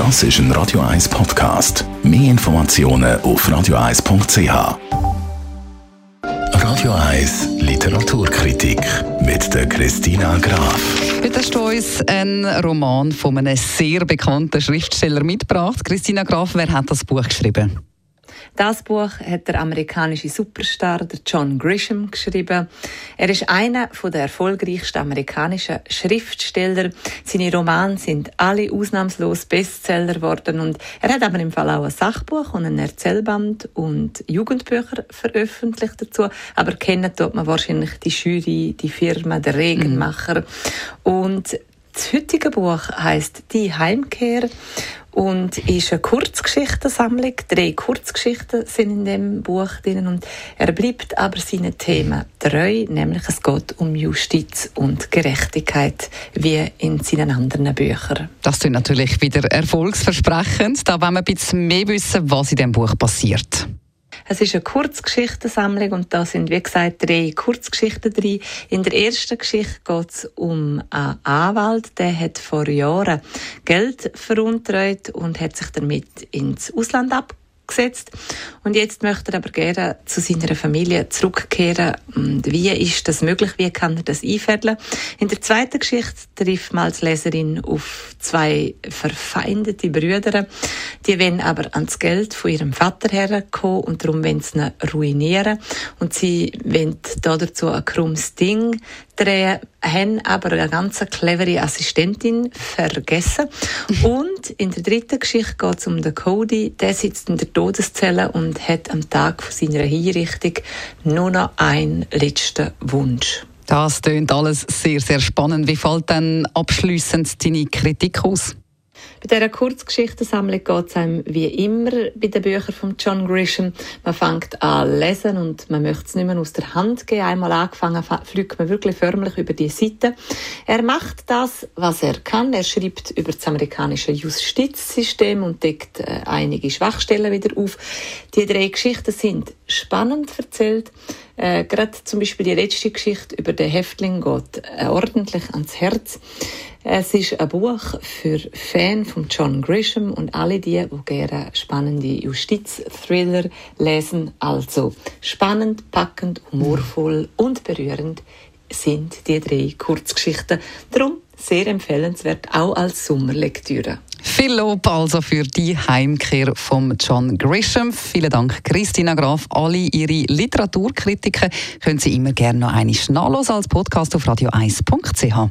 Das ist ein Radio 1 Podcast. Mehr Informationen auf radio1.ch. Radio 1 Literaturkritik mit der Christina Graf. Heute hast du uns einen Roman von einem sehr bekannten Schriftsteller mitgebracht. Christina Graf, wer hat das Buch geschrieben? Das Buch hat der amerikanische Superstar John Grisham geschrieben. Er ist einer der erfolgreichsten amerikanischen Schriftsteller. Seine Romane sind alle ausnahmslos Bestseller geworden und er hat aber im Fall auch ein Sachbuch und ein Erzählband und Jugendbücher veröffentlicht dazu. Aber kennen tut man wahrscheinlich die Jury, die Firma, der Regenmacher. Mhm. Und das heutige Buch heißt Die Heimkehr und ist eine Kurzgeschichtensammlung. Drei Kurzgeschichten sind in dem Buch drin und er bleibt aber seinen Themen treu, nämlich es geht um Justiz und Gerechtigkeit wie in seinen anderen Büchern. Das ist natürlich wieder erfolgsversprechend. Da wollen wir ein bisschen mehr wissen, was in dem Buch passiert. Es ist eine Kurzgeschichtensammlung und da sind, wie gesagt, drei Kurzgeschichten drin. In der ersten Geschichte geht es um einen Anwalt, der hat vor Jahren Geld veruntreut und hat sich damit ins Ausland abgegeben gesetzt. Und jetzt möchte er aber gerne zu seiner Familie zurückkehren. Und wie ist das möglich? Wie kann er das einfädeln? In der zweiten Geschichte trifft man als Leserin auf zwei verfeindete Brüder. Die wollen aber ans Geld von ihrem Vater herkommen und darum wollen sie ihn ruinieren. Und sie wollen dazu ein krummes Ding drehen, haben aber eine ganz clevere Assistentin vergessen. Und in der dritten Geschichte geht es um den Cody. Der sitzt in der Todeszelle und hat am Tag von seiner Hinrichtung nur noch einen letzten Wunsch. Das klingt alles sehr, sehr spannend. Wie fällt dann abschließend deine Kritik aus? Bei dieser Kurzgeschichtensammlung geht es einem wie immer bei den Büchern von John Grisham. Man fängt an lesen und man möchte es nicht mehr aus der Hand geben. Einmal angefangen, fliegt man wirklich förmlich über die Seite. Er macht das, was er kann. Er schreibt über das amerikanische Justizsystem und deckt äh, einige Schwachstellen wieder auf. Die drei Geschichten sind spannend erzählt. Äh, Gerade zum Beispiel die letzte Geschichte über den Häftling geht äh, ordentlich ans Herz. Es ist ein Buch für Fans von John Grisham und alle die, die gerne spannende Justiz-Thriller lesen. Also spannend, packend, humorvoll und berührend sind die drei Kurzgeschichten. Darum sehr empfehlenswert, auch als Sommerlektüre. Viel Lob also für die Heimkehr von John Grisham. Vielen Dank, Christina Graf. Alle Ihre Literaturkritiken können Sie immer gerne noch einmal nachlesen als Podcast auf radio1.ch.